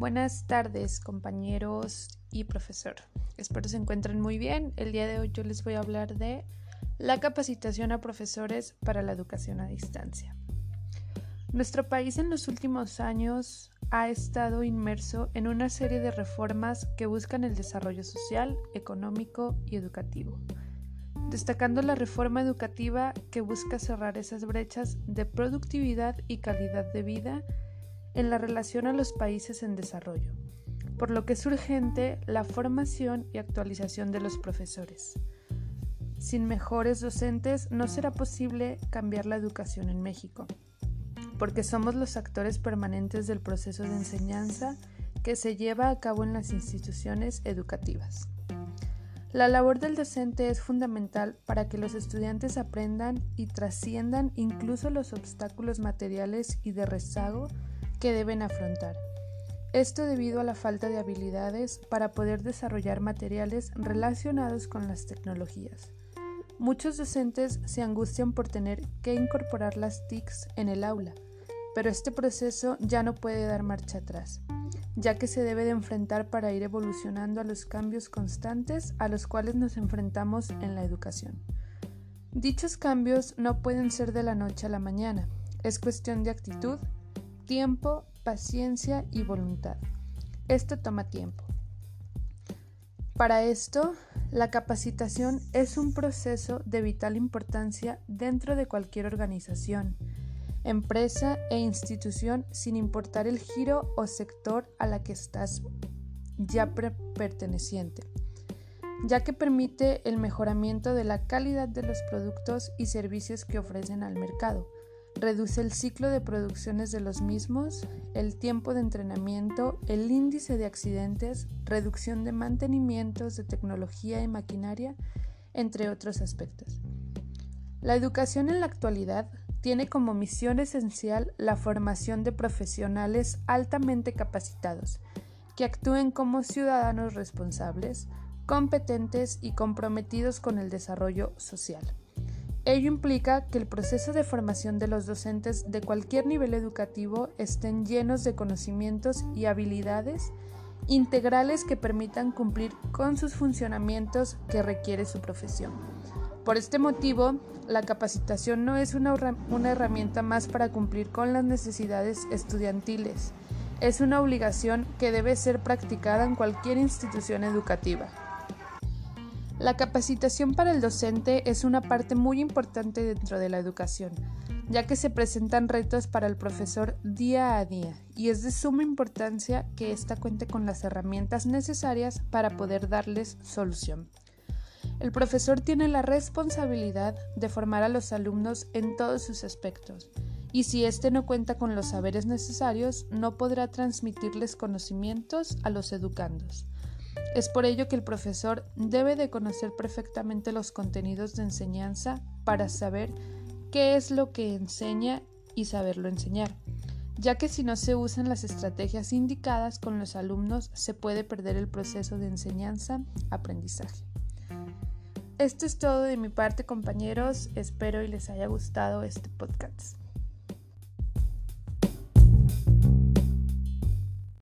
Buenas tardes compañeros y profesor. Espero se encuentren muy bien. El día de hoy yo les voy a hablar de la capacitación a profesores para la educación a distancia. Nuestro país en los últimos años ha estado inmerso en una serie de reformas que buscan el desarrollo social, económico y educativo, destacando la reforma educativa que busca cerrar esas brechas de productividad y calidad de vida en la relación a los países en desarrollo, por lo que es urgente la formación y actualización de los profesores. Sin mejores docentes no será posible cambiar la educación en México, porque somos los actores permanentes del proceso de enseñanza que se lleva a cabo en las instituciones educativas. La labor del docente es fundamental para que los estudiantes aprendan y trasciendan incluso los obstáculos materiales y de rezago que deben afrontar. Esto debido a la falta de habilidades para poder desarrollar materiales relacionados con las tecnologías. Muchos docentes se angustian por tener que incorporar las TICs en el aula, pero este proceso ya no puede dar marcha atrás, ya que se debe de enfrentar para ir evolucionando a los cambios constantes a los cuales nos enfrentamos en la educación. Dichos cambios no pueden ser de la noche a la mañana, es cuestión de actitud, tiempo, paciencia y voluntad. Esto toma tiempo. Para esto, la capacitación es un proceso de vital importancia dentro de cualquier organización, empresa e institución sin importar el giro o sector a la que estás ya perteneciente, ya que permite el mejoramiento de la calidad de los productos y servicios que ofrecen al mercado reduce el ciclo de producciones de los mismos, el tiempo de entrenamiento, el índice de accidentes, reducción de mantenimientos de tecnología y maquinaria, entre otros aspectos. La educación en la actualidad tiene como misión esencial la formación de profesionales altamente capacitados, que actúen como ciudadanos responsables, competentes y comprometidos con el desarrollo social. Ello implica que el proceso de formación de los docentes de cualquier nivel educativo estén llenos de conocimientos y habilidades integrales que permitan cumplir con sus funcionamientos que requiere su profesión. Por este motivo, la capacitación no es una, herramienta más para cumplir con las necesidades estudiantiles, es una obligación que debe ser practicada en cualquier institución educativa. La capacitación para el docente es una parte muy importante dentro de la educación, ya que se presentan retos para el profesor día a día y es de suma importancia que ésta cuente con las herramientas necesarias para poder darles solución. El profesor tiene la responsabilidad de formar a los alumnos en todos sus aspectos, y si éste no cuenta con los saberes necesarios, no podrá transmitirles conocimientos a los educandos. Es por ello que el profesor debe de conocer perfectamente los contenidos de enseñanza para saber qué es lo que enseña y saberlo enseñar, ya que si no se usan las estrategias indicadas con los alumnos se puede perder el proceso de enseñanza-aprendizaje. Esto es todo de mi parte compañeros, espero y les haya gustado este podcast.